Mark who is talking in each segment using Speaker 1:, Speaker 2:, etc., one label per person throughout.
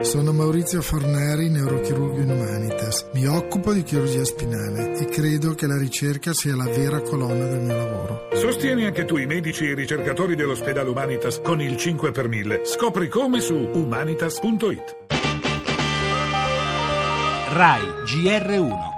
Speaker 1: Sono Maurizio Forneri, neurochirurgo in Humanitas. Mi occupo di chirurgia spinale e credo che la ricerca sia la vera colonna del mio lavoro.
Speaker 2: Sostieni anche tu i medici e i ricercatori dell'ospedale Humanitas con il 5 per 1000. Scopri come su humanitas.it.
Speaker 3: RAI GR1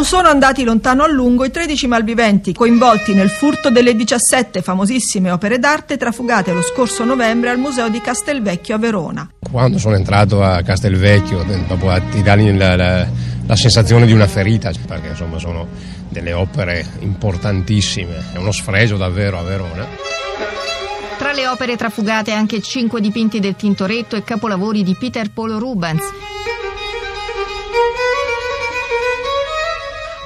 Speaker 4: Non sono andati lontano a lungo i 13 malviventi coinvolti nel furto delle 17 famosissime opere d'arte trafugate lo scorso novembre al Museo di Castelvecchio a Verona.
Speaker 5: Quando sono entrato a Castelvecchio, dopo tirargli la, la, la sensazione di una ferita, perché insomma sono delle opere importantissime, è uno sfregio davvero a Verona.
Speaker 6: Tra le opere trafugate anche cinque dipinti del Tintoretto e capolavori di Peter Paul Rubens.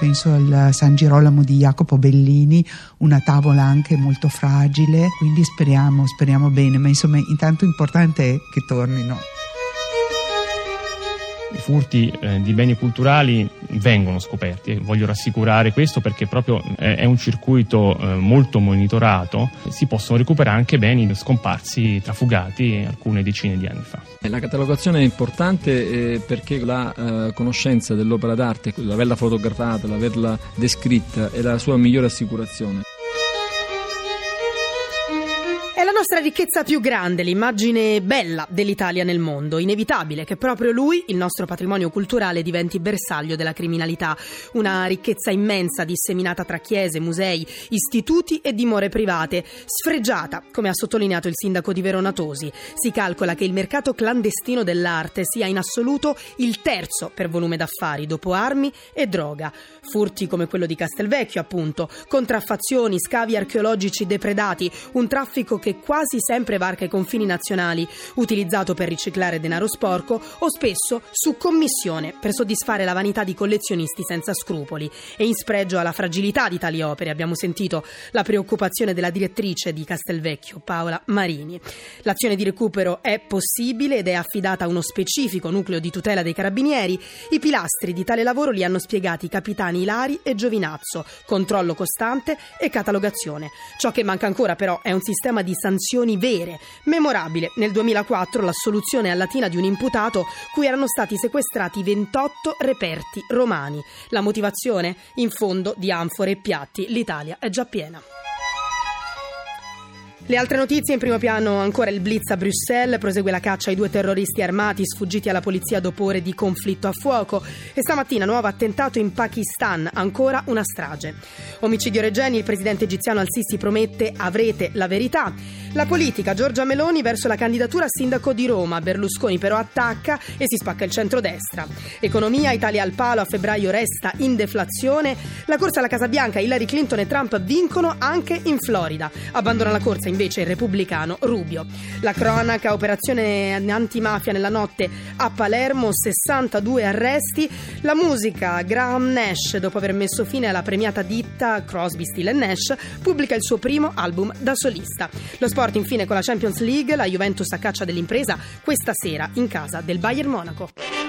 Speaker 7: Penso al San Girolamo di Jacopo Bellini, una tavola anche molto fragile, quindi speriamo, speriamo bene, ma insomma intanto importante è che tornino.
Speaker 8: I furti eh, di beni culturali vengono scoperti e voglio rassicurare questo perché proprio eh, è un circuito eh, molto monitorato, si possono recuperare anche beni scomparsi, trafugati alcune decine di anni fa.
Speaker 9: La catalogazione è importante eh, perché la eh, conoscenza dell'opera d'arte, l'averla fotografata, l'averla descritta è la sua migliore assicurazione
Speaker 10: nostra ricchezza più grande, l'immagine bella dell'Italia nel mondo. Inevitabile che proprio lui, il nostro patrimonio culturale, diventi bersaglio della criminalità. Una ricchezza immensa disseminata tra chiese, musei, istituti e dimore private, sfregiata, come ha sottolineato il sindaco di Verona Tosi. Si calcola che il mercato clandestino dell'arte sia in assoluto il terzo per volume d'affari, dopo armi e droga. Furti come quello di Castelvecchio, appunto, contraffazioni, scavi archeologici depredati, un traffico che quasi sempre varca i confini nazionali, utilizzato per riciclare denaro sporco o spesso su commissione per soddisfare la vanità di collezionisti senza scrupoli. E in spregio alla fragilità di tali opere abbiamo sentito la preoccupazione della direttrice di Castelvecchio, Paola Marini. L'azione di recupero è possibile ed è affidata a uno specifico nucleo di tutela dei carabinieri. I pilastri di tale lavoro li hanno spiegati i capitani Ilari e Giovinazzo, controllo costante e catalogazione. Ciò che manca ancora però è un sistema di sanzioni sanzioni vere. Memorabile nel 2004 l'assoluzione a Latina di un imputato cui erano stati sequestrati 28 reperti romani. La motivazione? In fondo di anfore e piatti l'Italia è già piena. Le altre notizie in primo piano ancora il blitz a Bruxelles, prosegue la caccia ai due terroristi armati sfuggiti alla polizia dopo ore di conflitto a fuoco e stamattina nuovo attentato in Pakistan, ancora una strage. Omicidio Regeni, il presidente egiziano Al-Sisi promette avrete la verità. La politica, Giorgia Meloni verso la candidatura a sindaco di Roma, Berlusconi però attacca e si spacca il centrodestra. Economia, Italia al palo, a febbraio resta in deflazione. La corsa alla Casa Bianca, Hillary Clinton e Trump vincono anche in Florida. Abbandona la corsa invece il repubblicano Rubio. La cronaca, operazione antimafia nella notte a Palermo, 62 arresti. La musica, Graham Nash, dopo aver messo fine alla premiata ditta Crosby, Still Nash, pubblica il suo primo album da solista. Lo sport infine con la Champions League, la Juventus a caccia dell'impresa questa sera in casa del Bayern Monaco.